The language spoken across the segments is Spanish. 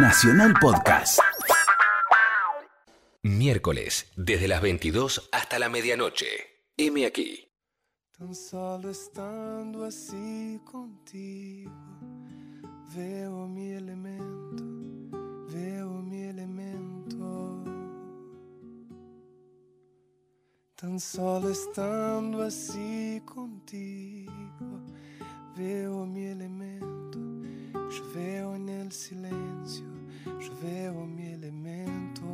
Nacional Podcast. Miércoles, desde las 22 hasta la medianoche. M aquí. Tan solo estando así contigo, veo mi elemento, veo mi elemento. Tan solo estando así contigo, veo mi elemento. Choveu en el choveu o meu elemento.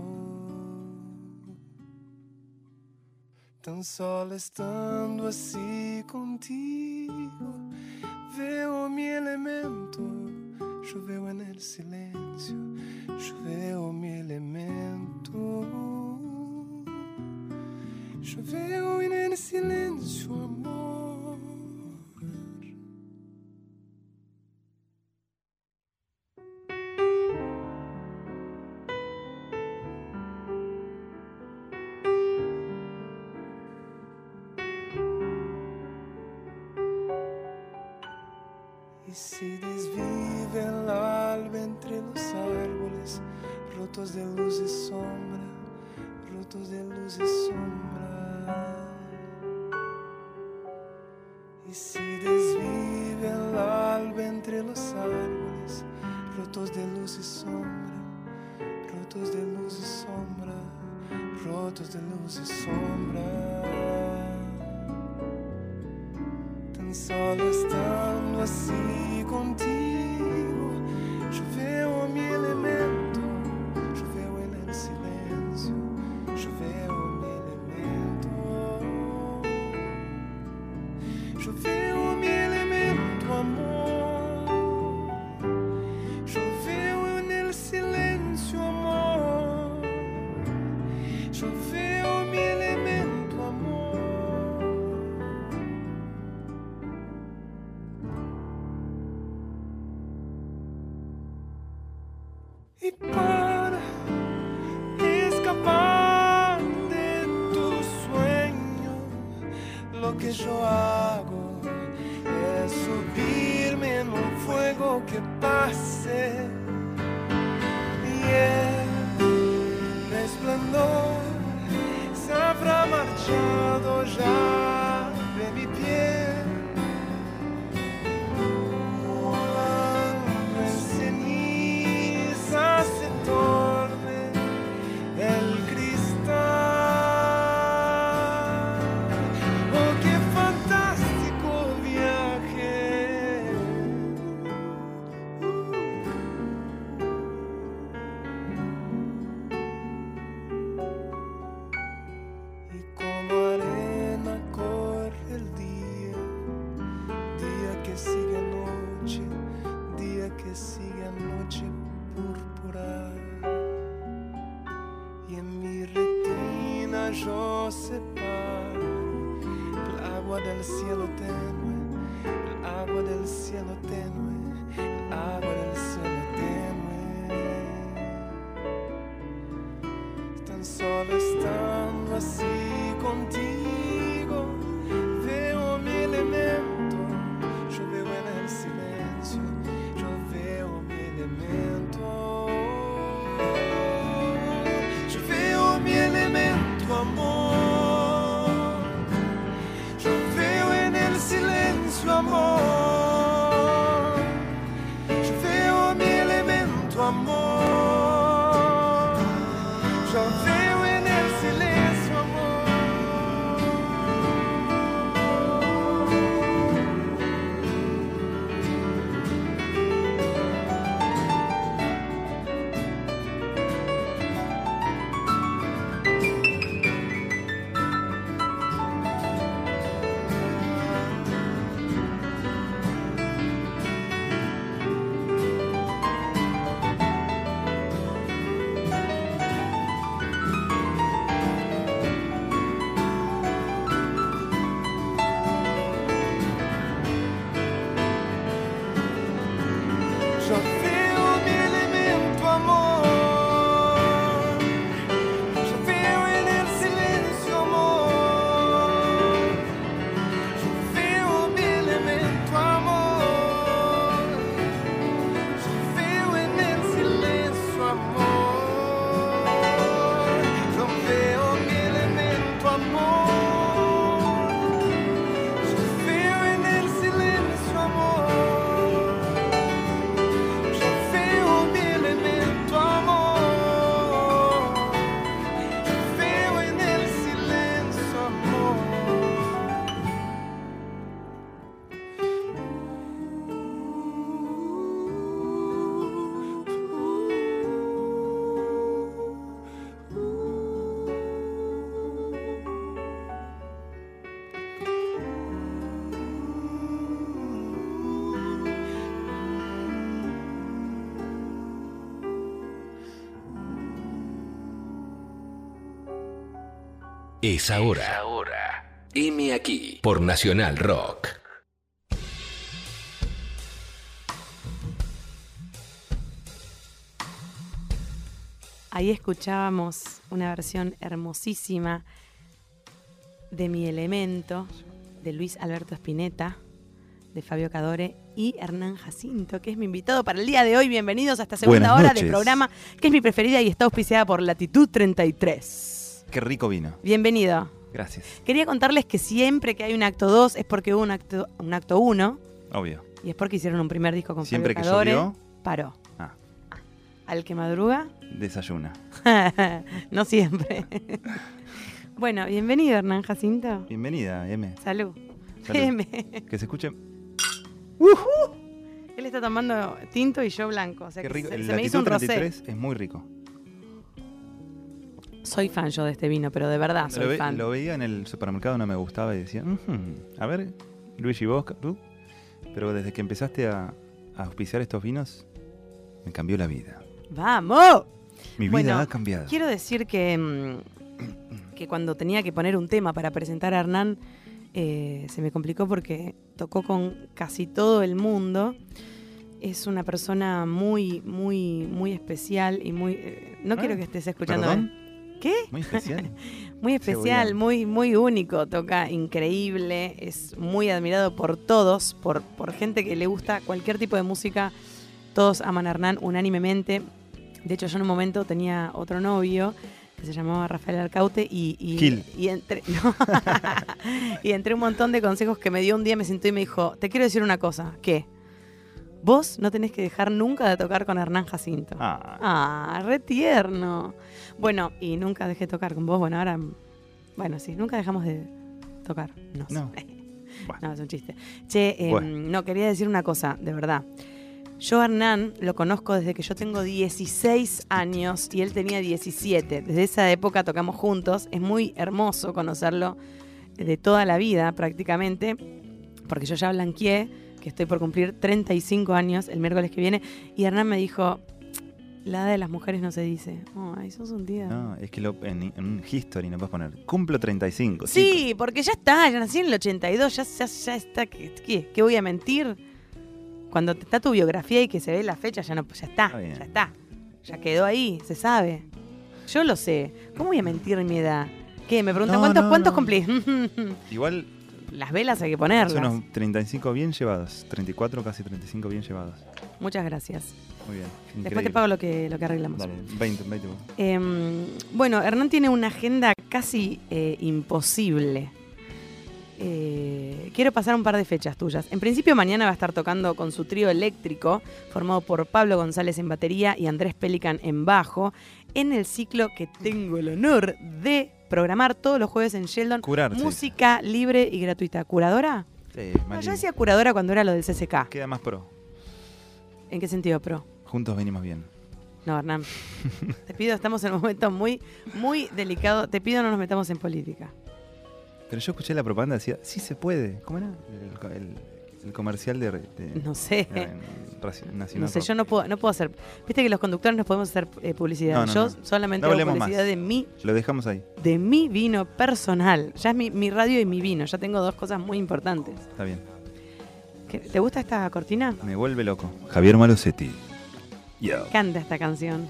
Tão solo estando assim contigo, veu o meu elemento. Choveu en el choveu o meu elemento. Choveu en el silêncio. de luz y sombra, tan solo estando así. você separe, el agua del cielo tenue, el agua del cielo tenue. 说 Es ahora. ahora. M aquí por Nacional Rock. Ahí escuchábamos una versión hermosísima de Mi Elemento, de Luis Alberto Spinetta, de Fabio Cadore y Hernán Jacinto, que es mi invitado para el día de hoy. Bienvenidos a esta segunda Buenas hora noches. del programa, que es mi preferida y está auspiciada por Latitud 33. Qué rico vino. Bienvenido. Gracias. Quería contarles que siempre que hay un acto 2 es porque hubo un acto, un acto 1 Obvio. y es porque hicieron un primer disco con Siempre Fabio que llovió, Paró. Ah. Al que madruga, desayuna. no siempre. bueno, bienvenido Hernán Jacinto. Bienvenida, M. Salud. Salud. M. Que se escuche. Él está tomando tinto y yo blanco. O sea Qué que rico. se, El se me hizo un rosé. 33 es muy rico. Soy fan yo de este vino, pero de verdad Lo, soy ve- fan. lo veía en el supermercado, no me gustaba y decía, "Ujú, a ver, Luigi, vos, tú. Pero desde que empezaste a, a auspiciar estos vinos, me cambió la vida. ¡Vamos! Mi vida Bueno, ha cambiado. Quiero decir que, mm, que cuando tenía que poner un tema para presentar a Hernán, eh, se me complicó porque tocó con casi todo el mundo. Es una persona muy, muy, muy especial y muy... eh, no Ah, quiero que estés escuchando... ¿Perdón? ¿Qué? Muy especial. Muy especial, muy, muy único, toca increíble, es muy admirado por todos, por, por gente que le gusta cualquier tipo de música. Todos aman a Hernán unánimemente. De hecho, yo en un momento tenía otro novio que se llamaba Rafael Alcaute y, y, entre, no. y entre un montón de consejos que me dio un día, me sentó y me dijo, te quiero decir una cosa, ¿qué? Vos no tenés que dejar nunca de tocar con Hernán Jacinto. Ah, Ah, re tierno. Bueno, y nunca dejé de tocar con vos. Bueno, ahora. Bueno, sí, nunca dejamos de tocar. No, No. Bueno. no es un chiste. Che, em, Bueno. no, quería decir una cosa, de verdad. Yo a Hernán lo conozco desde que yo tengo 16 años y él tenía 17. Desde esa época tocamos juntos. Es muy hermoso conocerlo de toda la vida prácticamente, porque yo ya blanqueé que estoy por cumplir 35 años el miércoles que viene y Hernán me dijo, la edad de las mujeres no se dice. Ay, sos un día. no, es que lo- en, un history no puedes poner. Cumplo 35. Sí, porque ya está, ya nací en el 82, ya, ya, ya está. ¿Qué, qué, voy a mentir? Cuando está tu biografía y que se ve la fecha, ya no, ya está, ya está. Ya quedó ahí, se sabe. Yo lo sé. ¿Cómo voy a mentir mi edad? ¿Qué? Me preguntan No, cuántos, no, cuántos no. cumplís. Igual Las velas hay que son ponerlas. unos 35 bien llevados. 34, casi 35 bien llevados. Muchas gracias. Muy bien. Después te increíble. pago lo que, lo que arreglamos. Dale, 20, 20. Em, bueno, Hernán tiene una agenda casi eh, imposible. Eh, quiero pasar un par de fechas tuyas. En principio mañana va a estar tocando con su trío eléctrico, formado por Pablo González en batería y Andrés Pelican en bajo, en el ciclo que tengo el honor de programar todos los jueves en Sheldon. Curar, sí. Música libre y gratuita. ¿Curadora? Sí, No, más yo decía curadora cuando era lo del CCK. Queda más pro. ¿En qué sentido, pro? Juntos venimos bien. No, Hernán. Te pido, estamos en un momento muy, muy delicado. Te pido no nos metamos en política. Pero yo escuché la propaganda decía, sí se puede. ¿Cómo era? El- el comercial de, de- No sé. Nacional No sé, yo no puedo, no puedo hacer. Viste que los conductores no podemos hacer eh, publicidad. No, no, yo no. solamente No hago publicidad más. de mi, Lo dejamos ahí. de mi vino personal. Ya es mi, mi radio y mi vino. Ya tengo dos cosas muy importantes. Está bien. ¿Qué- ¿Te gusta esta cortina? Me vuelve loco. Javier Malosetti. Yo. Me encanta esta canción.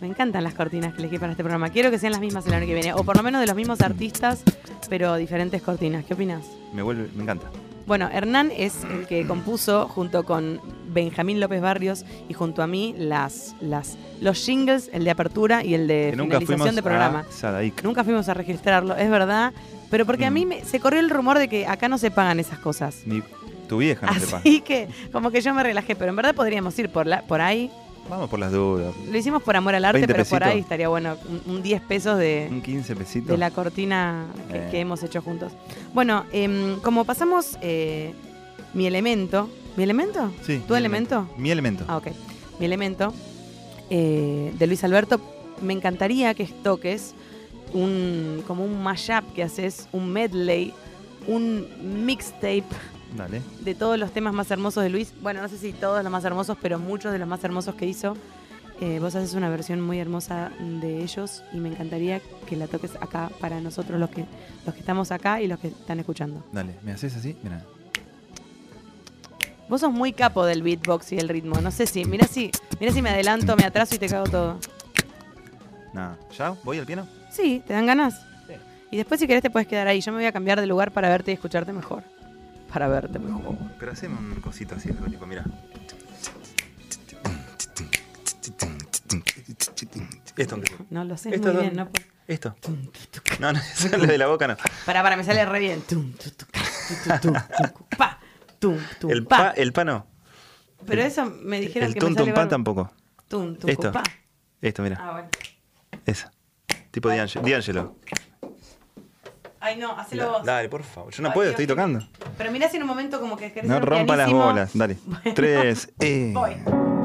Me encantan las cortinas que elegí para este programa. Quiero que sean las mismas el año que viene. O por lo menos de los mismos artistas, pero diferentes cortinas. ¿Qué opinas? Me vuelve, me encanta. Bueno, Hernán es el que compuso junto con Benjamín López Barrios y junto a mí las, las, los jingles, el de apertura y el de que finalización de programa. a. Nunca fuimos a registrarlo, es verdad. Pero porque a mí Mm. me- se corrió el rumor de que acá no se pagan esas cosas. Ni tu vieja no sepa. Así que como que yo me relajé, pero en verdad podríamos ir por, la, por ahí. Vamos por las dudas. Lo hicimos por amor al arte, 20 pero por ahí estaría bueno un, un 10 pesos de, Un 15 pesitos. de la cortina que, Eh. que hemos hecho juntos. Bueno, em, como pasamos eh, mi elemento. ¿Mi elemento? Sí, ¿Tu mi elemento? Mi elemento. Ah, ok. Mi elemento eh, de Luis Alberto. Me encantaría que toques un, como un mashup que haces, un medley, un mixtape Dale. de todos los temas más hermosos de Luis. Bueno, no sé si todos los más hermosos, pero muchos de los más hermosos que hizo. Eh, vos haces una versión muy hermosa de ellos y me encantaría que la toques acá para nosotros los que, los que estamos acá y los que están escuchando. Dale, ¿me haces así? Mira. Vos sos muy capo del beatbox y del ritmo. No sé si, mira si, mira si me adelanto, me atraso y te cago todo. Nada. ¿Ya? ¿Voy al piano? Sí, ¿te dan ganas? Y después si querés te puedes quedar ahí. Yo me voy a cambiar de lugar para verte y escucharte mejor. Para verte mejor. Pero hacemos un cosito así, algo tipo, mira. Esto, aunque. No lo sé Esto muy no- bien, ¿no? Esto. No, no, eso es lo de la boca no. Para, para, me sale re bien. Pa, tum, tum, El pa. el pa no. Pero eso me dijeron El que tum me tum pa tampoco. Tum, tum, Esto. pa. Esto, mira. Ah, bueno. Esa. Tipo D'Angelo. Ay, no, hacelo vos. Dale, por favor. Yo no Ay, puedo, Dios, estoy tocando. Pero mirá si en un momento como que querés No rompa las bolas. Dale. Bueno. Tres. Eh. Voy.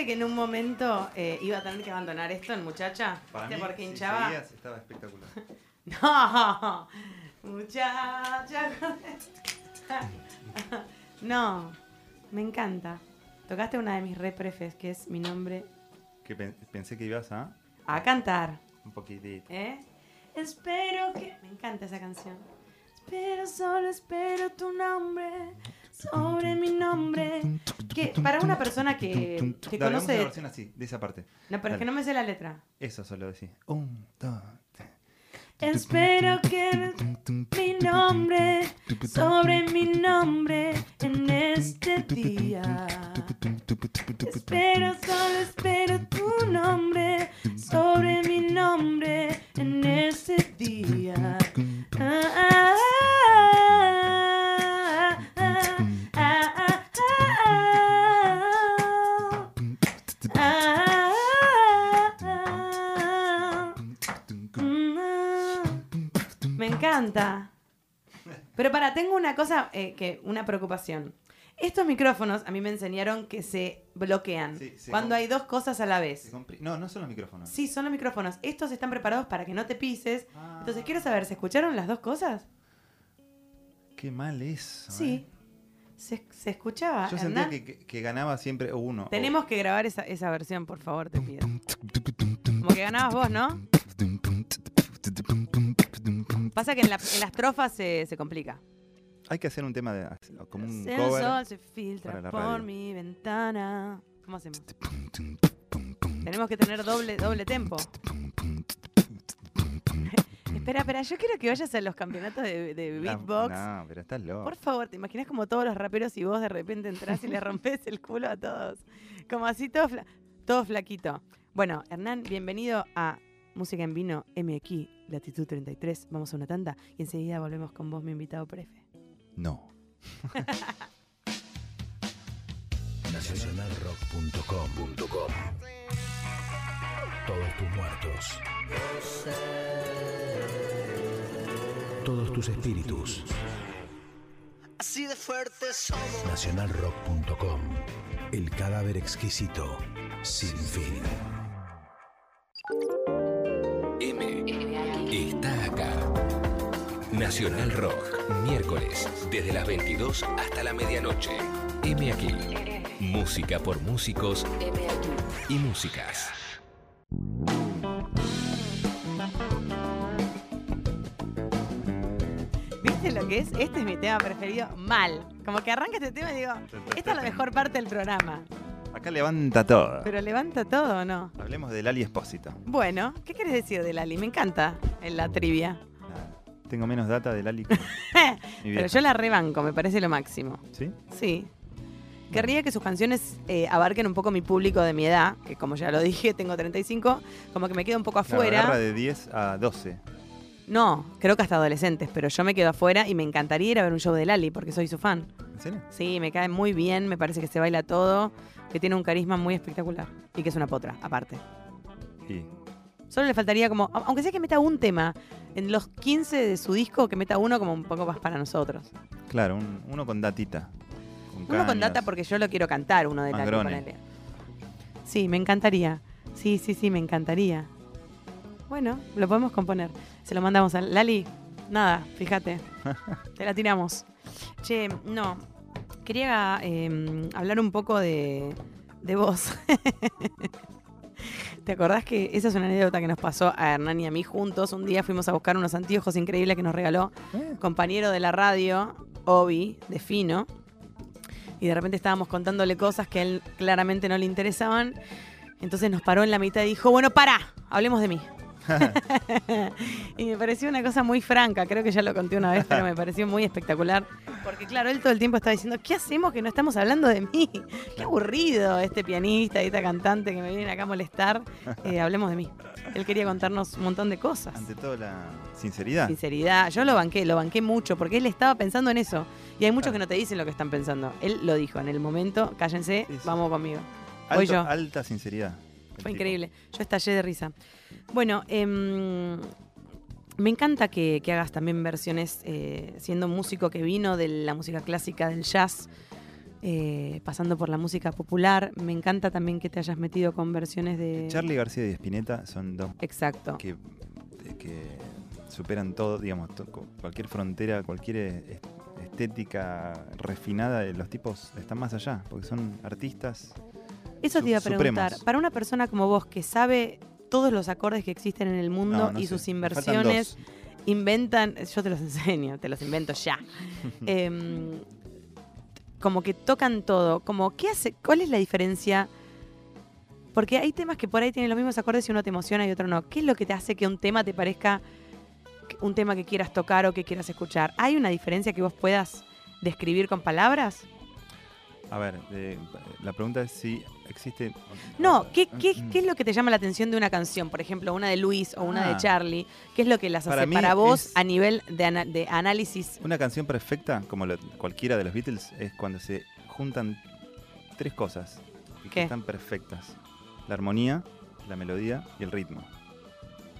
¿Viste que en un momento eh, iba a tener que abandonar esto el muchacha? ¿Viste porque hinchaba? estaba espectacular. No, muchacha. No, me encanta. Tocaste una de mis reprefes, que es mi nombre, Que pen- pensé que ibas a a cantar. un poquitito. ¿Eh? Espero que. Me encanta esa canción. Espero, solo espero tu nombre. Sobre mi nombre. Que para una persona que, que Dale, hagamos conoce. una versión así, de esa parte. No, pero es que no me sé la letra. Eso solo decís. Un, dos, tres. Espero que mi nombre. Sobre mi nombre. En este día. Espero, solo espero tu nombre. Sobre mi nombre. En este día. Ah, ah, ah, encanta. Pero para, tengo una cosa, eh, que una preocupación. Estos micrófonos a mí me enseñaron que se bloquean Sí, se cuando hay dos cosas a la vez. No, no son los micrófonos. Sí, son los micrófonos. Estos están preparados para que no te pises. Ah. Entonces quiero saber, ¿se escucharon las dos cosas? Qué mal eso. Sí. eh. Se, se escuchaba. Yo sentía que, que- que ganaba siempre uno. o- Tenemos que grabar esa, esa versión, por favor, te pido. Como que ganabas vos, ¿no? Pasa que en, la- en las trofas se, se complica. Hay que hacer un tema de como un El cover. sol se filtra para la por radio. mi ventana. ¿Cómo hacemos? Tenemos que tener doble, doble tempo. espera, espera, yo quiero que vayas a los campeonatos de, de Ah, beatbox. No, pero estás loco. Por favor, ¿te imaginas como todos los raperos y vos de repente entrás y le rompes el culo a todos? Como así todo, fla- todo flaquito. Bueno, Hernán, bienvenido a Música en Vino MX, Latitud 33. Vamos a una tanda y enseguida volvemos con vos, mi invitado prefe. No. Nacionalrock.com Todos tus muertos. Todos tus espíritus. Así de fuertes somos. Nacionalrock.com. El cadáver exquisito. Sin fin. Acá. Nacional Rock, miércoles, desde las 22 hasta la medianoche. M aquí. Música por músicos y músicas. ¿Viste lo que es? Este es mi tema preferido, mal. Como que arranca este tema y digo, esta es la mejor parte del programa. Acá levanta todo. Pero levanta todo, ¿o no? Hablemos del Ali Espósito. Bueno, ¿qué quieres decir de Lali? Me encanta en la trivia. Tengo menos data del Ali que Pero yo la rebanco, me parece lo máximo. ¿Sí? Sí. Querría que sus canciones eh, abarquen un poco mi público de mi edad, que como ya lo dije, tengo 35, como que me quedo un poco afuera. de 10 a 12. No, creo que hasta adolescentes, pero yo me quedo afuera y me encantaría ir a ver un show de Lali porque soy su fan. ¿En serio? Sí, me cae muy bien, me parece que se baila todo, que tiene un carisma muy espectacular y que es una potra, aparte. Sí. Solo le faltaría como, aunque sea que meta un tema en los 15 de su disco, que meta uno como un poco más para nosotros. Claro, un- uno con datita. Con Uno con data porque yo lo quiero cantar, uno de Lali, grone. ponele. Sí, me encantaría. Sí, sí, sí, me encantaría. Bueno, lo podemos componer. Se lo mandamos a Lali. Nada, fíjate. Te la tiramos. Che, no. Quería eh, hablar un poco de, de vos. ¿Te acordás que esa es una anécdota que nos pasó a Hernán y a mí juntos? Un día fuimos a buscar unos anteojos increíbles que nos regaló Eh, compañero de la radio Obi, de Fino, y de repente estábamos contándole cosas que a él claramente no le interesaban. Entonces nos paró en la mitad y dijo, bueno, para, hablemos de mí. y me pareció una cosa muy franca, creo que ya lo conté una vez, pero me pareció muy espectacular. Porque claro, él todo el tiempo estaba diciendo, ¿qué hacemos que no estamos hablando de mí? Qué aburrido este pianista y esta cantante que me vienen acá a molestar. Eh, hablemos de mí. Él quería contarnos un montón de cosas. Ante todo la sinceridad. Sinceridad. Yo lo banqué, lo banqué mucho, porque él estaba pensando en eso. Y hay muchos que no te dicen lo que están pensando. Él lo dijo en el momento, cállense, Sí, sí. vamos conmigo. Voy Alto- yo. Alta sinceridad. Fue tipo. increíble. Yo estallé de risa. Bueno, em, me encanta que, que hagas también versiones, eh, siendo un músico que vino de la música clásica, del jazz, eh, pasando por la música popular. Me encanta también que te hayas metido con versiones de... Charlie García y Spinetta son dos Exacto. que, que superan todo, digamos, to- cualquier frontera, cualquier estética refinada, los tipos están más allá, porque son artistas. Eso te iba a preguntar. supremos. Para una persona como vos que sabe todos los acordes que existen en el mundo No, no y sé, sus inversiones, inventan, yo te los enseño, te los invento ya. Em, como que tocan todo, como ¿qué hace? ¿Cuál es la diferencia? Porque hay temas que por ahí tienen los mismos acordes y uno te emociona y otro no. ¿Qué es lo que te hace que un tema te parezca un tema que quieras tocar o que quieras escuchar? ¿Hay una diferencia que vos puedas describir con palabras? A ver, eh, la pregunta es si existe. No, ¿qué, qué, Mm. qué es lo que te llama la atención de una canción? Por ejemplo, una de Luis o una de Ah. Charlie. ¿Qué es lo que las Para hace para vos a nivel de, ana- de análisis? Una canción perfecta, como lo- cualquiera de los Beatles, es cuando se juntan tres cosas y que están perfectas: la armonía, la melodía y el ritmo.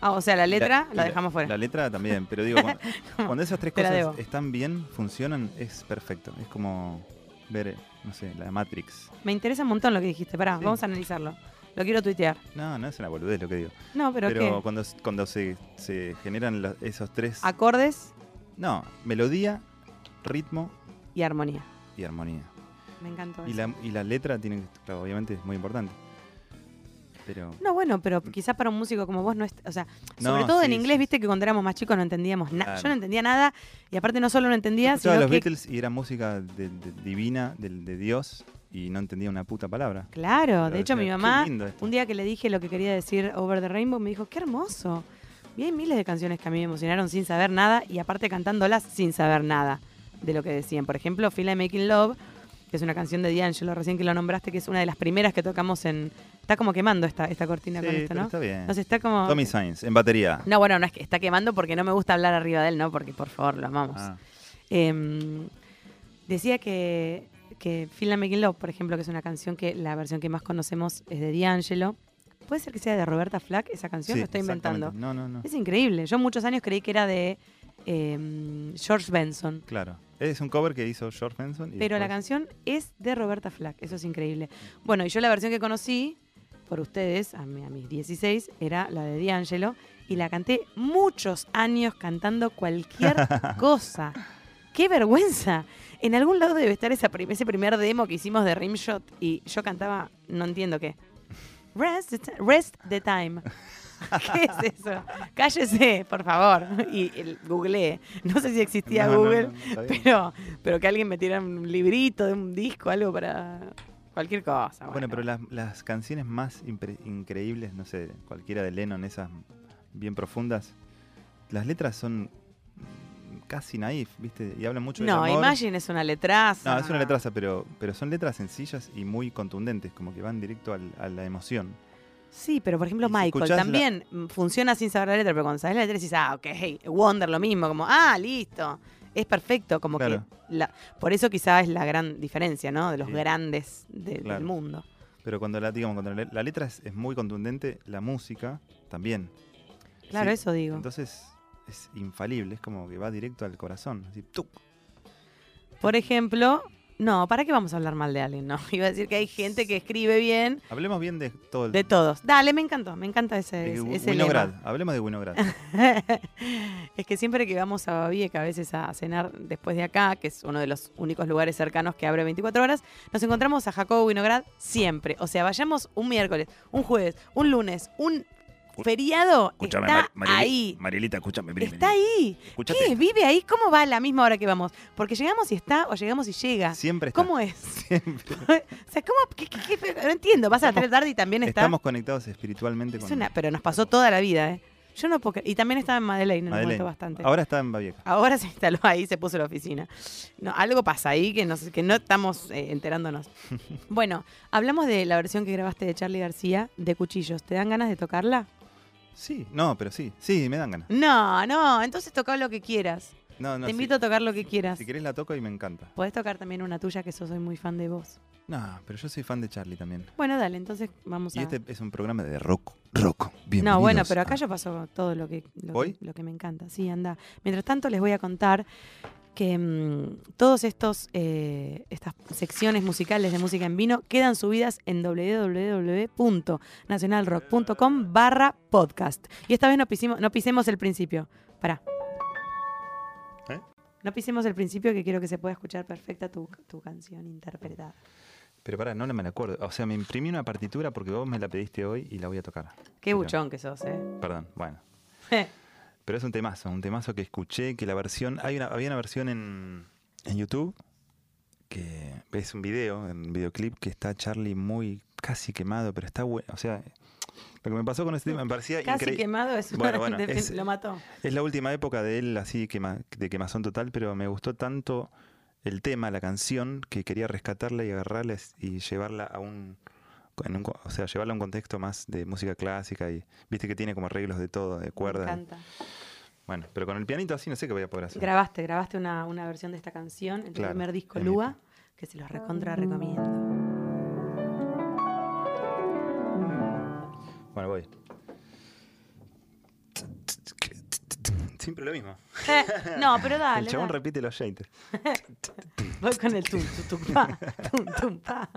Ah, o sea, la letra la, dejamos fuera. La letra también, pero digo, cuando, cuando esas tres cosas están bien, funcionan, es perfecto. Es como ver, no sé, la Matrix. Me interesa un montón lo que dijiste. Pará, Sí. vamos a analizarlo. Lo quiero tuitear. No, no es una boludez lo que digo. No, pero, Pero, ¿qué? cuando, cuando se, se generan la- esos tres. Acordes No, melodía, ritmo y armonía. y armonía. Me encantó Y eso. la, y la letra tiene claro, obviamente es muy importante. Pero. No, bueno, pero quizás para un músico como vos no es. O sea, No, sobre todo en inglés, sí. viste que cuando éramos más chicos no entendíamos nada. Claro. Yo no entendía nada. Y aparte, no solo no entendía, sino los que. Beatles y era música de- de- divina, de Dios, y no entendía una puta palabra. Claro, de hecho, mi decía, "Qué mamá, lindo esto". un día que le dije lo que quería decir Over the Rainbow, me dijo, qué hermoso. Y hay miles de canciones que a mí me emocionaron sin saber nada y aparte cantándolas sin saber nada de lo que decían. Por ejemplo, Feel Like Making Love, que es una canción de D'Angelo, recién que lo nombraste, que es una de las primeras que tocamos en... Está como quemando esta, esta cortina Sí, con esto, ¿no? está bien. Entonces está como... Tommy Sainz, en batería. No, bueno, no es que está quemando porque no me gusta hablar arriba de él, ¿no? Porque por favor, lo amamos. Ah, Em, decía que, que Feel Like Making Love, por ejemplo, que es una canción que la versión que más conocemos es de D'Angelo. ¿Puede ser que sea de Roberta Flack esa canción? sí, lo estoy inventando. No, no, no. Es increíble. Yo muchos años creí que era de em, George Benson. Claro. Es un cover que hizo George Benson. y Pero la canción es de Roberta Flack. Eso es increíble. Bueno, y yo la versión que conocí por ustedes, a, mi- a mis 16, era la de D'Angelo. Y la canté muchos años cantando cualquier cosa. ¡Qué vergüenza! En algún lado debe estar esa prim- ese primer demo que hicimos de Rimshot y yo cantaba, no entiendo qué. Rest the, rest the time. ¿Qué es eso? Cállese, por favor. Y, googleé. No sé si existía No, Google, no, pero, pero que alguien metiera un librito de un disco, algo para cualquier cosa. Bueno, pero las, las canciones más increíbles, no sé, cualquiera de Lennon, esas bien profundas, las letras son casi naif, ¿viste? Y hablan mucho del No. Imagine es una letraza. No, es una letraza, pero, pero son letras sencillas y muy contundentes, como que van directo al- a la emoción. Sí, pero por ejemplo si Michael la- también mm, funciona sin saber la letra, pero cuando sabes la letra dices, ah, ok, Wonder lo mismo, como, ah, listo. Es perfecto, como Claro. que... la- por eso quizás es la gran diferencia, ¿no? De los Sí. grandes de- Claro. del mundo. Pero cuando la, digamos, cuando la, la letra es, es muy contundente, la música también. Claro, Sí, eso digo. Entonces es infalible, es como que va directo al corazón. Así, ¡tuc! Por ejemplo, no, ¿para qué vamos a hablar mal de alguien? No, iba a decir que hay gente que escribe bien Hablemos bien de todo el de todos. Dale, me encantó, me encanta ese, de ese, Wi- ese Winograd. lema. Hablemos de Winograd. es que siempre que vamos a Babieca a veces a cenar después de acá, que es uno de los únicos lugares cercanos que abre 24 horas, nos encontramos a Jacobo Winograd siempre. O sea, vayamos un miércoles, un jueves, un lunes, un feriado Escúchame, está Mar- ahí. Marielita, escúchame. vení, Está ahí. ¿Qué? ¿Vive ahí? ¿Cómo va a la misma hora que vamos? Porque llegamos y está o llegamos y llega. Siempre está. ¿Cómo es? Siempre. o sea, ¿cómo? ¿Qué- qué- qué- no entiendo. Vas a la 3 de la tarde y también está. Estamos conectados espiritualmente Es con una- pero nos pasó toda la vida, ¿eh? Yo no puedo Y también estaba en Madeleine Madeleine. bastante. Ahora está en Babieca. Ahora se instaló ahí, se puso la oficina. No, algo pasa ahí que, nos- que no estamos eh, enterándonos. bueno, hablamos de la versión que grabaste de Charlie García de Cuchillos. ¿Te dan ganas de tocarla? Sí, no, pero sí. Sí, me dan ganas. No, no, entonces toca lo que quieras. No, no, Te sí. invito a tocar lo que quieras. Si querés la toco y me encanta. Podés tocar también una tuya que yo soy muy fan de vos. No, pero yo soy fan de Charlie también. Bueno, dale, entonces vamos Y a... este es un programa de rock. Rock. No, bueno, Bienvenidos pero acá a- ya pasó todo lo que, lo, ¿Hoy? que, lo que me encanta. Sí, anda. Mientras tanto, les voy a contar que mm, todos estos eh, estas secciones musicales de música en vino quedan subidas en www.nacionalrock.com barra podcast. Y esta vez no, pisimos, no pisemos el principio. Pará. ¿Eh? No pisemos el principio que quiero que se pueda escuchar perfecta tu, tu canción interpretada. Pero pará, no me la acuerdo. O sea, me imprimí una partitura porque vos me la pediste hoy y la voy a tocar. Qué Pero- buchón que sos, ¿eh? Perdón, bueno. Pero es un temazo, un temazo que escuché, que la versión, hay una, había una versión en, en YouTube, que es un video, un videoclip que está Charlie muy casi quemado, pero está bueno. O sea, lo que me pasó con este tema me parecía Casi quemado es, Bueno, bueno, es- lo mató. Es la última época de él así quema- de quemazón total, pero me gustó tanto el tema, la canción, que quería rescatarla y agarrarla y llevarla a un, en un co- o sea, llevarla a un contexto más de música clásica y viste que tiene como arreglos de todo, de Me cuerdas. encanta. Bueno, pero con el pianito así no sé qué voy a poder hacer. Grabaste, grabaste una, una versión de esta canción, el Claro, primer disco Lua, que se los recontra recomiendo. Bueno, voy. Siempre lo mismo. Eh, no, pero dale. el chabón dale. repite los shaders. Voy con el tum, tum, tum, pa, tum, tum, pa.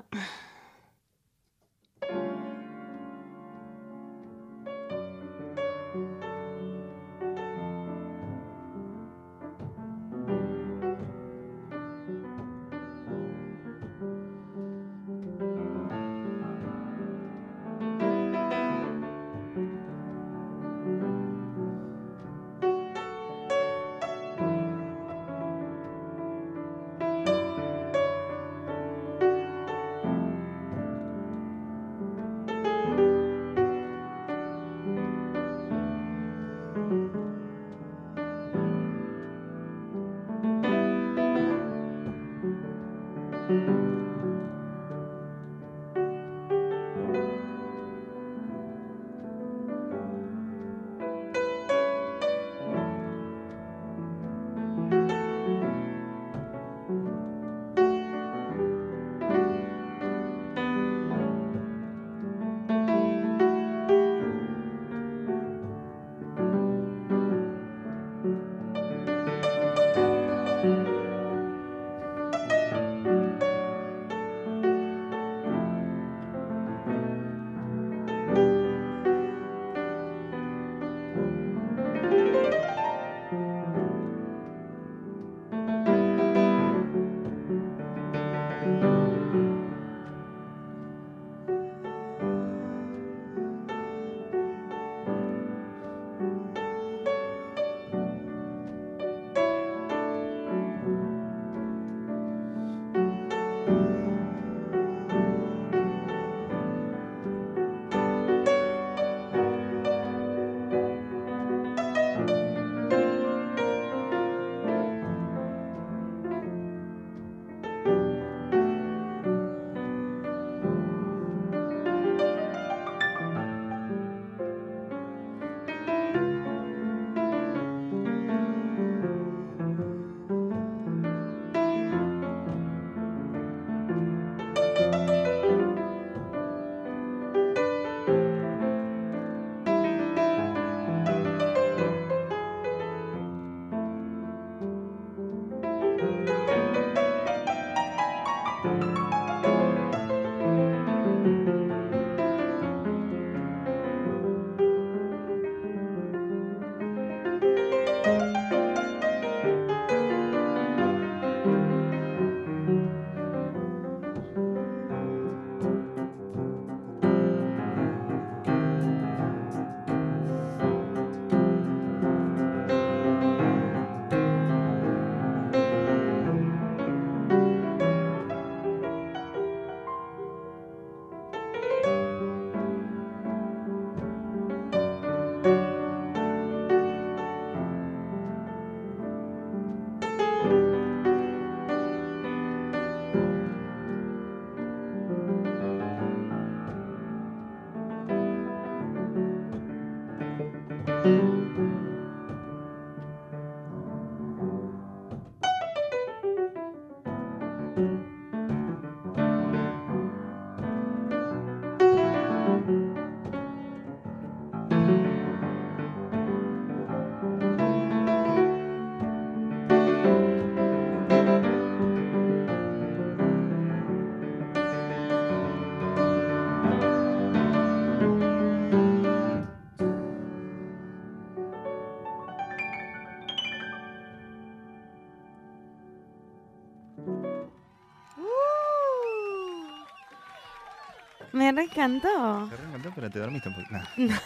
Me re encantó. Te reencantó, pero te dormiste un poquito. Nah.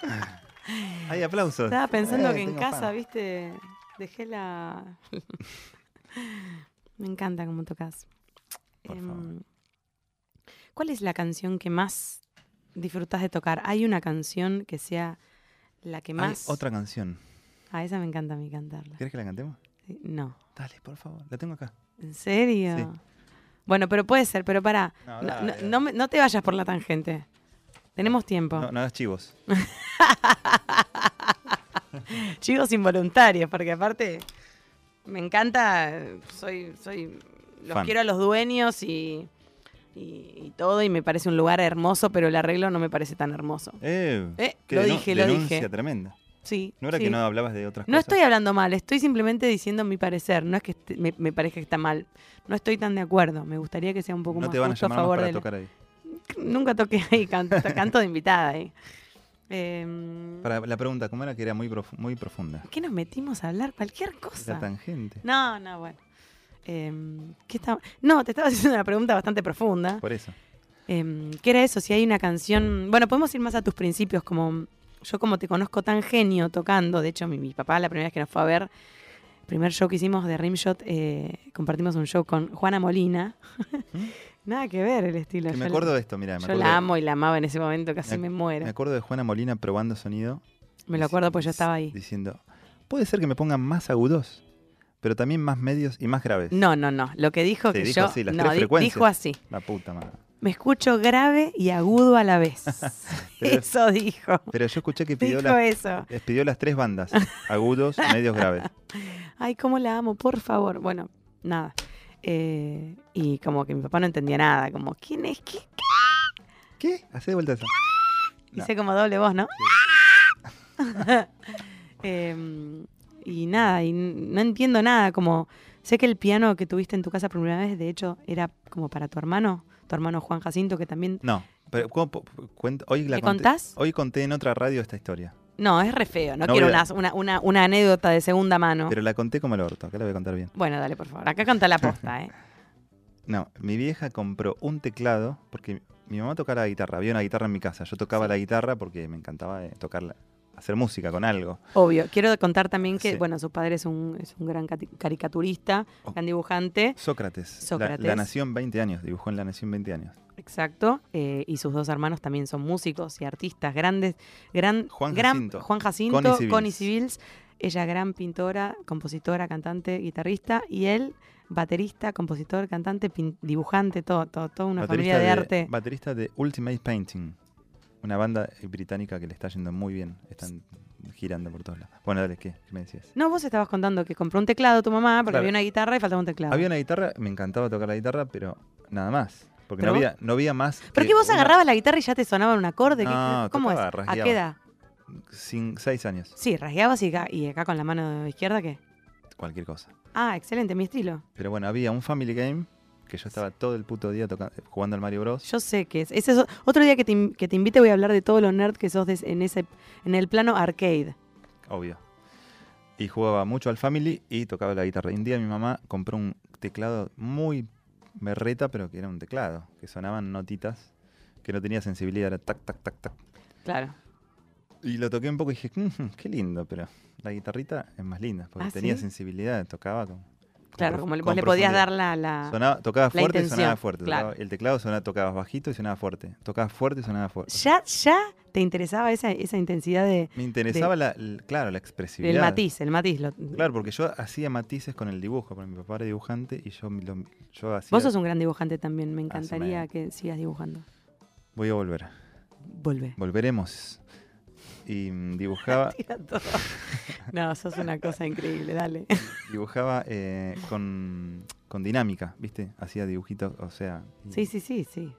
Hay aplausos. Estaba pensando Eh, que en casa, viste, dejé la... Me encanta cómo tocas. Favor. ¿Cuál es la canción que más disfrutas de tocar? ¿Hay una canción que sea la que Hay más... otra canción. Ah, esa me encanta a mí cantarla. ¿Quieres que la cantemos? Sí, No. Dale, por favor. La tengo acá. ¿En serio? Sí. Bueno, pero puede ser, pero pará. No, No, no- no me- no te vayas por la tangente. Tenemos tiempo. No, no hagas chivos. Chicos involuntarios, porque aparte me encanta, soy, soy, los Fan. quiero a los dueños y, y, y todo, y me parece un lugar hermoso, pero el arreglo no me parece tan hermoso. Eh, Eh, qué lo dije, lo denuncia dije. tremenda. Sí. ¿No era sí. que no hablabas de otras No cosas? estoy hablando mal, estoy simplemente diciendo mi parecer, no es que me, me parezca que está mal. No estoy tan de acuerdo, me gustaría que sea un poco No más te van a justo a llamar más favor para de tocar ahí. Nunca toqué ahí, canto, canto de invitada ahí. Em, Para la pregunta, ¿cómo era que era muy, profu- muy profunda? ¿Qué nos metimos a hablar? Cualquier La cosa. tangente. No, no, bueno. Em, ¿qué estaba? No, te estaba haciendo una pregunta bastante profunda. Por eso. Em, ¿Qué era eso? Si hay una canción. Bueno, podemos ir más a tus principios, como yo, como te conozco tan genio tocando. De hecho, mi, mi papá, la primera vez que nos fue a ver, el primer show que hicimos de Rimshot, eh, compartimos un show con Juana Molina. Nada que ver el estilo. Que me yo acuerdo la, de esto, mira. Me yo acuerdo la de- amo y la amaba en ese momento, casi me, muero. Me acuerdo de Juana Molina probando sonido. Me lo acuerdo porque yo estaba ahí. Diciendo, puede ser que me pongan más agudos, pero también más medios y más graves. No, no, no. Lo que dijo Sí, que dijo yo. así, las no, tres di- frecuencias. dijo así. La puta madre. Me escucho grave y agudo a la vez. Pero- eso dijo. Pero yo escuché que pidió, Dijo las- eso. les pidió las tres bandas. Agudos, medios, graves. Ay, cómo la amo, por favor. Bueno, nada. Eh, y como que mi papá no entendía nada. Como, ¿quién es? ¿Qué? ¿Qué? Hacé de vuelta eso. No. Hice como doble voz, ¿no? Em, y nada, y no entiendo nada. Como, sé que el piano que tuviste en tu casa por primera vez, de hecho, era como para tu hermano, tu hermano Juan Jacinto, que también. No, pero ¿cómo cuento? hoy la ¿Me conté- contás? Hoy conté en otra radio esta historia. No, es re feo. No, No quiero una, una, una, una anécdota de segunda mano. Pero la conté como el orto. Acá la voy a contar bien. Bueno, dale, por favor. Acá canta la posta, ¿eh? No, mi vieja compró un teclado porque mi mamá tocaba la guitarra. Había una guitarra en mi casa. Yo tocaba Sí. la guitarra porque me encantaba eh, tocarla, hacer música con algo. Obvio. Quiero contar también que, Sí. bueno, su padre es un, es un gran caricaturista, Oh. gran dibujante. Sócrates. La- Sócrates. La, Nación 20 años. Dibujó en La Nación 20 años. Exacto. eh, y sus dos hermanos también son músicos y artistas grandes. Gran, Juan gran, Jacinto. Juan Jacinto, Connie Civils. Connie Civils. Ella gran pintora, compositora, cantante, guitarrista. Y él, baterista, compositor, cantante, pin- dibujante, todo, todo, toda una familia de, arte. Baterista de Ultimate Painting. Una banda eh, británica que le está yendo muy bien. Están girando por todos lados. Bueno, dale, ¿qué? ¿Qué me decías? No, vos estabas contando que compró un teclado tu mamá porque Claro. había una guitarra y faltaba un teclado. Había una guitarra, me encantaba tocar la guitarra, pero nada más. Porque no había, no había más. ¿Pero que qué vos una- agarrabas la guitarra y ya te sonaba un acorde? ¿Qué- No, ¿Cómo es? ¿A qué edad? Sin seis años. Sí, rasgueabas y acá, y acá con la mano izquierda, ¿qué? Cualquier cosa. Ah, excelente, mi estilo. Pero bueno, había un Family Game que yo estaba todo el puto día jugando al Mario Bros. Yo sé que es. Ese es otro día que te, que te invite voy a hablar de todo lo nerd que sos en ese en el plano arcade. Obvio. Y jugaba mucho al Family y tocaba la guitarra. Y un día mi mamá compró un teclado muy berreta, pero que era un teclado, que sonaban notitas, que no tenía sensibilidad, era tac, tac, tac, tac. Claro. Y lo toqué un poco y dije, "Mm, qué lindo, pero la guitarrita es más linda, porque ¿Ah, tenía sí? sensibilidad, tocaba con... Claro, como vos le podías dar la. la- Sonaba, tocaba la fuerte y sonaba intención, fuerte. claro. tocaba- el teclado sonaba, tocabas bajito y sonaba fuerte. Tocabas fuerte y sonaba fuerte. Ya, ya te interesaba esa, esa intensidad de, Me interesaba, la, el- claro, la expresividad. del matiz, el matiz. lo- Claro, porque yo hacía matices con el dibujo, porque mi papá era dibujante y yo, lo- yo hacía... Vos sos un gran dibujante también, me encantaría que sigas dibujando. Voy a volver. Volvé. Volveremos. Y mm, dibujaba. No, sos una cosa increíble, dale. dibujaba eh, con, con dinámica, ¿viste? Hacía dibujitos, o sea... Sí, sí, sí, sí.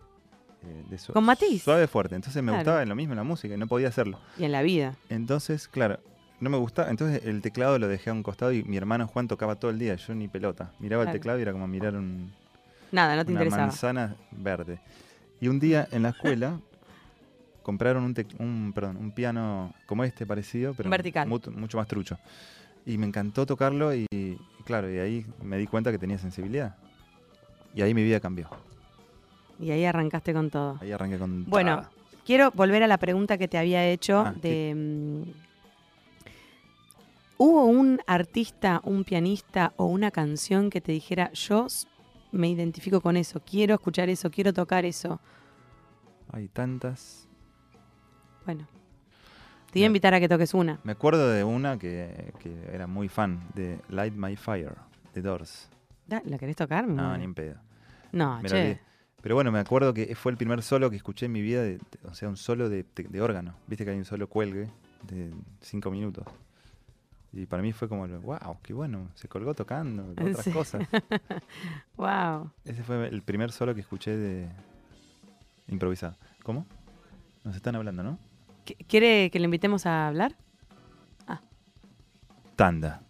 eh, de su- Con matiz. Suave, fuerte. Entonces me Claro. gustaba lo mismo en la música y no podía hacerlo. Y en la vida. Entonces, claro, no me gustaba. Entonces el teclado lo dejé a un costado y mi hermano Juan tocaba todo el día. Yo ni pelota. Miraba Claro. el teclado y era como mirar un, Nada, no te una interesaba. manzana verde. Y un día en la escuela compraron un, un, perdón, un piano como este parecido, pero Vertical. mu- mucho más trucho. Y me encantó tocarlo y, y claro, y ahí me di cuenta que tenía sensibilidad. Y ahí mi vida cambió. Y ahí arrancaste con todo. Ahí arranqué con. Bueno, toda. quiero volver a la pregunta que te había hecho Ah, de... mm, ¿Hubo un artista, un pianista o una canción que te dijera, yo me identifico con eso, quiero escuchar eso, quiero tocar eso? hay tantas. Bueno, te iba a invitar a que toques una. Me acuerdo de una que, que era muy fan, de Light My Fire, de Doors. Da, ¿La querés tocar? No, ni en pedo. No, che. Pero bueno, me acuerdo que fue el primer solo que escuché en mi vida, de- de- o sea, un solo de, de- de órgano. Viste que hay un solo cuelgue de cinco minutos. Y para mí fue como, wow, qué bueno, se colgó tocando, otras Sí. cosas. Wow. Ese fue el primer solo que escuché de improvisado. ¿Cómo? Nos están hablando, ¿no? Qu- ¿Quiere que le invitemos a hablar? Tanda.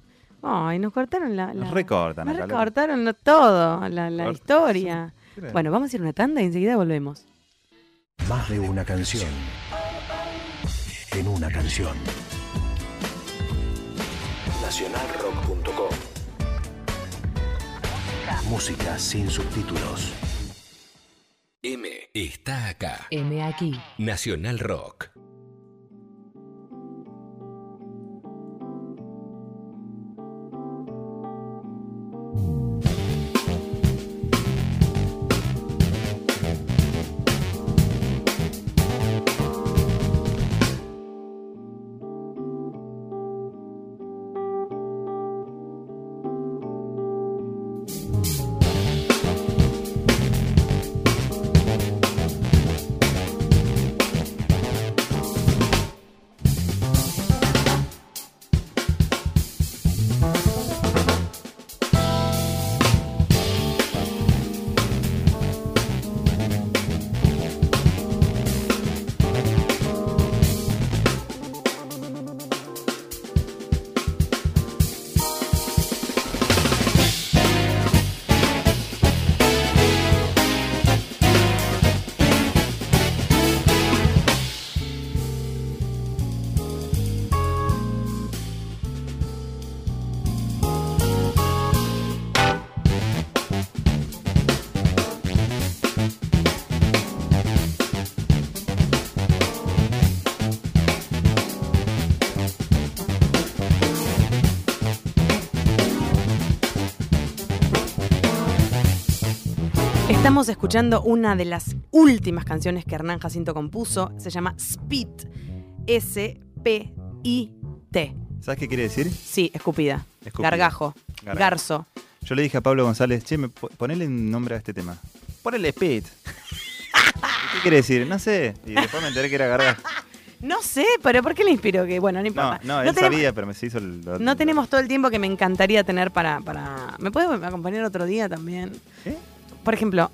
Ay, nos cortaron la... la- Nos recortan Nos recortaron todo, la, historia. Sí. Bueno, vamos a ir a una tanda y enseguida volvemos. Más de una canción. En una canción. Nacionalrock.com. Música sin subtítulos. M está acá. M aquí. Nacional Rock. Estamos escuchando una de las últimas canciones que Hernán Jacinto compuso. Se llama Spit. S-P-I-T. ¿Sabes qué quiere decir? Sí, escupida. Escupida. Gargajo. Gargajo. Garzo. Yo le dije a Pablo González, che, me, ponele un nombre a este tema. Ponele Speed. ¿Qué quiere decir? No sé. Y después me enteré que era gargajo. No sé, pero ¿por qué le inspiró? Que bueno, no No, importa. no, él tenemos, sabía, pero me se hizo el... lo- no tenemos todo el tiempo que me encantaría tener para. para... ¿Me puedes acompañar otro día también? ¿Eh? Por ejemplo.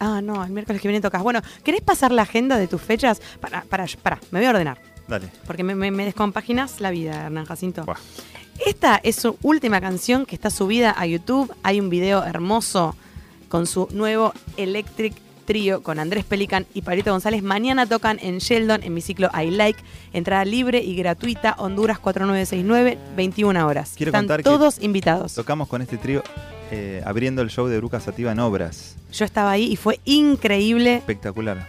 Ah, no, el miércoles que viene tocas. Bueno, ¿querés pasar la agenda de tus fechas? Para, para, para, me voy a ordenar. Dale. Porque me, me, me descompaginas la vida, Hernán Jacinto. Buah. Esta es su última canción que está subida a YouTube. Hay un video hermoso con su nuevo Electric Trio con Andrés Pelican y Pablito González. Mañana tocan en Sheldon en mi ciclo I Like. Entrada libre y gratuita, Honduras 4969, 21 horas. Quiero Están contar que todos invitados. Tocamos con este trío eh, abriendo el show de Bruca Sativa en Obras. Yo estaba ahí y fue increíble, Espectacular.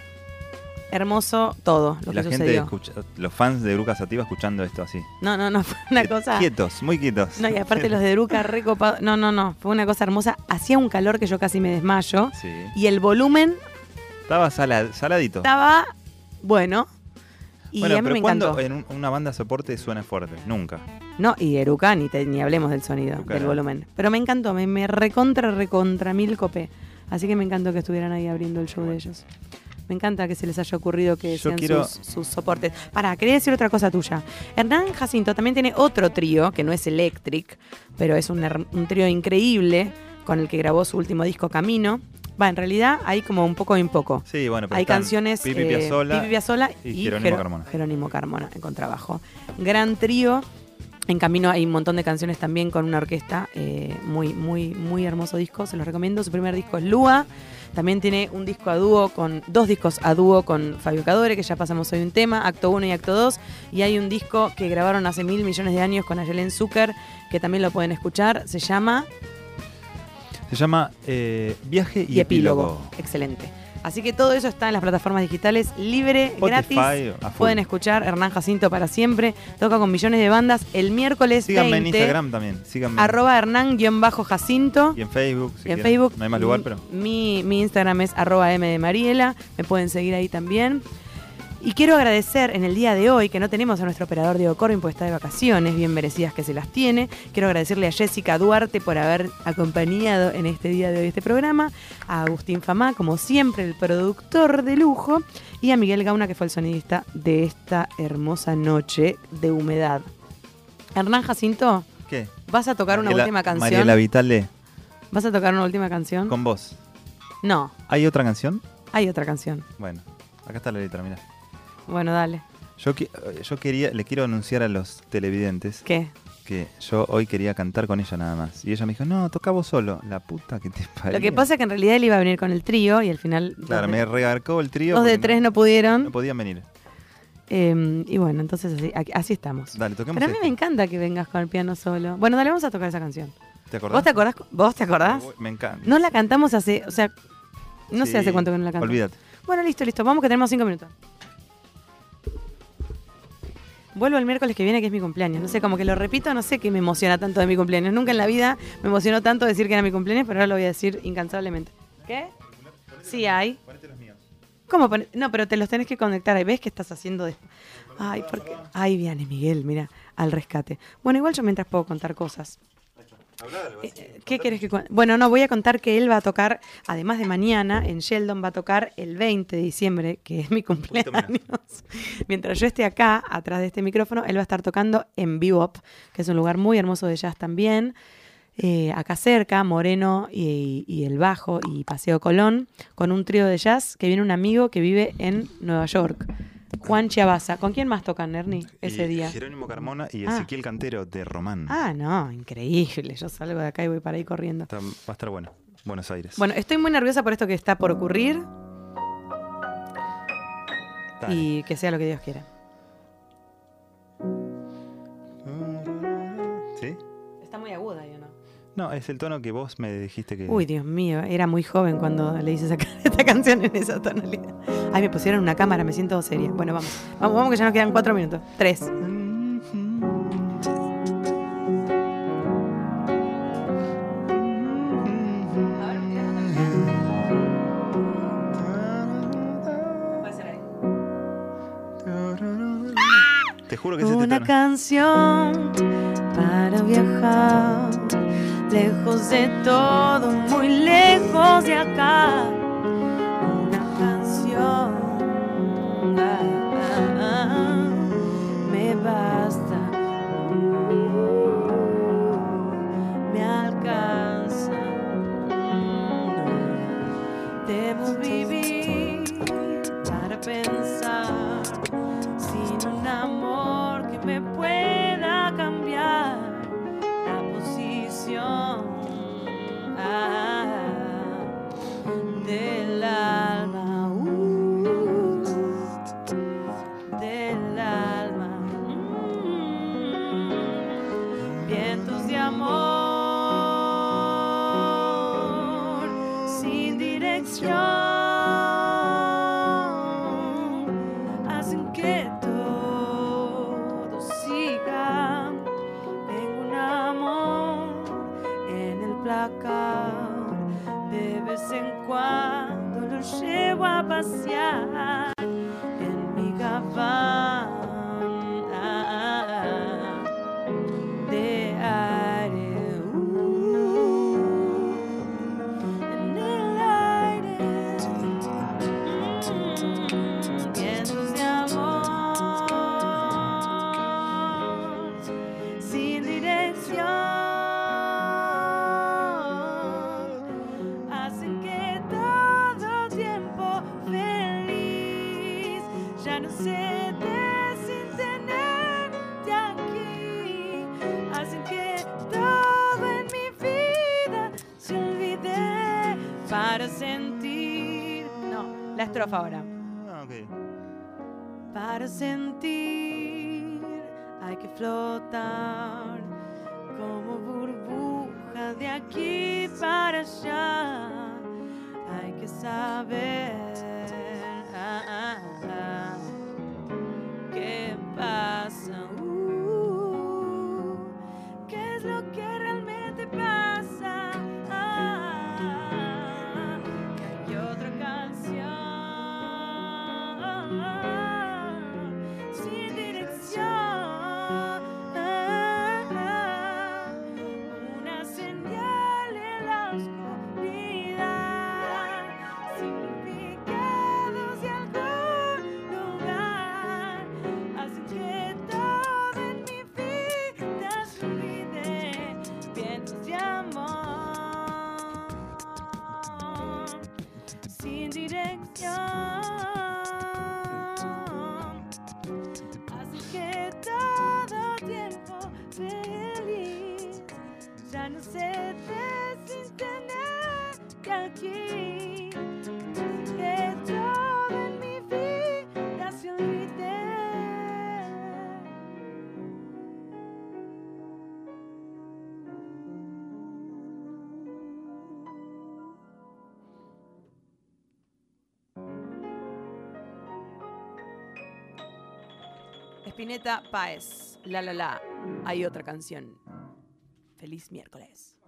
hermoso todo lo la que gente, sucedió. escucha- los fans de Bruca Sativa escuchando esto así. No, no, no, fue una Quiet- cosa... Quietos, muy quietos. No, y aparte los de Druca recopados. No, no, no. Fue una cosa hermosa. Hacía un calor que yo casi me desmayo. Sí. Y el volumen Estaba sala- saladito. estaba bueno. Y bueno, a mí pero me encantó. en un- una banda soporte suena fuerte? Nunca. No, y Eruca, ni, te- ni hablemos del sonido, Eruca del volumen. Pero me encantó, me, me recontra, recontra mil copé. Así que me encantó que estuvieran ahí abriendo el show de ellos. Me encanta que se les haya ocurrido que Yo sean quiero- sus, sus soportes. Para, quería decir otra cosa tuya. Hernán Jacinto también tiene otro trío, que no es Electric, pero es un, her- un trío increíble con el que grabó su último disco Camino. Va, en realidad hay como un poco y un poco. Sí, bueno, pero Hay canciones Pipi eh, Piazzolla Pipi Piazzolla y y, Jerónimo Carmona. Jerónimo Carmona en contrabajo. Gran trío. En camino hay un montón de canciones también con una orquesta. eh, muy, muy, muy hermoso disco. Se los recomiendo. Su primer disco es Lua. También tiene un disco a dúo con. dos discos a dúo con Fabio Cadore, que ya pasamos hoy un tema, acto 1 y acto 2. Y hay un disco que grabaron hace mil millones de años con Ayelen Zucker, que también lo pueden escuchar. Se llama Se llama eh, Viaje y, y epílogo. Excelente. Así que todo eso está en las plataformas digitales, libre, Spotify, gratis. Pueden escuchar Hernán Jacinto para siempre. Toca con millones de bandas. El miércoles Síganme 20, en Instagram también. Síganme. arroba Hernán-Jacinto. Y en Facebook. si Y en quieren. Facebook. No hay más lugar, pero. Mi, mi Instagram es arroba M de Mariela. Me pueden seguir ahí también. Y quiero agradecer en el día de hoy que no tenemos a nuestro operador Diego Corbin porque está de vacaciones, bien merecidas que se las tiene. Quiero agradecerle a Jessica Duarte por haber acompañado en este día de hoy este programa, a Agustín Famá, como siempre, el productor de lujo, y a Miguel Gauna, que fue el sonidista de esta hermosa noche de humedad. Hernán Jacinto, ¿Qué? ¿vas a tocar una última canción? Mariela Vitale, ¿Vas a tocar una última canción? con vos. No, ¿Hay otra canción? hay otra canción. Bueno, acá está la letra, mira. Bueno, dale. Yo, qui- yo quería, le quiero anunciar a los televidentes ¿Qué? que yo hoy quería cantar con ella nada más. Y ella me dijo, no, toca vos solo. La puta que te parió. Lo que pasa es que en realidad él iba a venir con el trío y al final Claro, me de, regarcó el trío. dos de tres no pudieron. no podían venir. Eh, y bueno, entonces así, aquí- así estamos. Dale, toquemos Pero a mí esto. me encanta que vengas con el piano solo. Bueno, dale, vamos a tocar esa canción. ¿Te acordás? ¿Vos te acordás? ¿Vos te acordás? Me encanta. No la cantamos hace, o sea, no sé hace cuánto que no la cantamos. Olvídate. Bueno, listo, listo. Vamos que tenemos cinco minutos. Vuelvo el miércoles que viene, que es mi cumpleaños. No sé, como que lo repito, no sé qué me emociona tanto de mi cumpleaños. Nunca en la vida me emocionó tanto decir que era mi cumpleaños, pero ahora lo voy a decir incansablemente. ¿Qué? Sí hay. ¿Cómo? pone- No, pero te los tenés que conectar. Ves que estás haciendo de... Ay, porque... Ay, viene Miguel, mira, al rescate. Bueno, igual yo mientras puedo contar cosas. Eh, ¿Qué querés que? Bueno, no, voy a contar que él va a tocar, además de mañana, en Sheldon va a tocar el 20 de diciembre, que es mi cumpleaños. Mientras yo esté acá, atrás de este micrófono, él va a estar tocando en Bebop, que es un lugar muy hermoso de jazz también. Eh, acá cerca, Moreno y, y El Bajo y Paseo Colón, con un trío de jazz que viene un amigo que vive en Nueva York, Juan Chiabaza. ¿Con quién más tocan, Ernie, ese Y día? Jerónimo Carmona y Ah. Ezequiel Cantero de Román. Ah, no, increíble. Yo salgo de acá y voy para ahí corriendo. Está- va a estar bueno. Buenos Aires. Bueno, estoy muy nerviosa por esto que está por ocurrir Dale. y que sea lo que Dios quiera. No? Es el tono que vos me dijiste que. Uy, Dios mío, era muy joven cuando le hice sacar esta canción en esa tonalidad. Ay, me pusieron una cámara, me siento seria. Bueno, vamos. Vamos, vamos que ya nos quedan cuatro minutos. Tres. Te juro que es este Una tono. canción para viajar lejos de todo, muy lejos de acá. Una canción ah, ah, ah, me basta, me alcanza. Debo vivir para pensar sin un amor que me pueda aquí para allá. Hay que saber Espineta Páez. La la la. Hay otra canción. Feliz miércoles.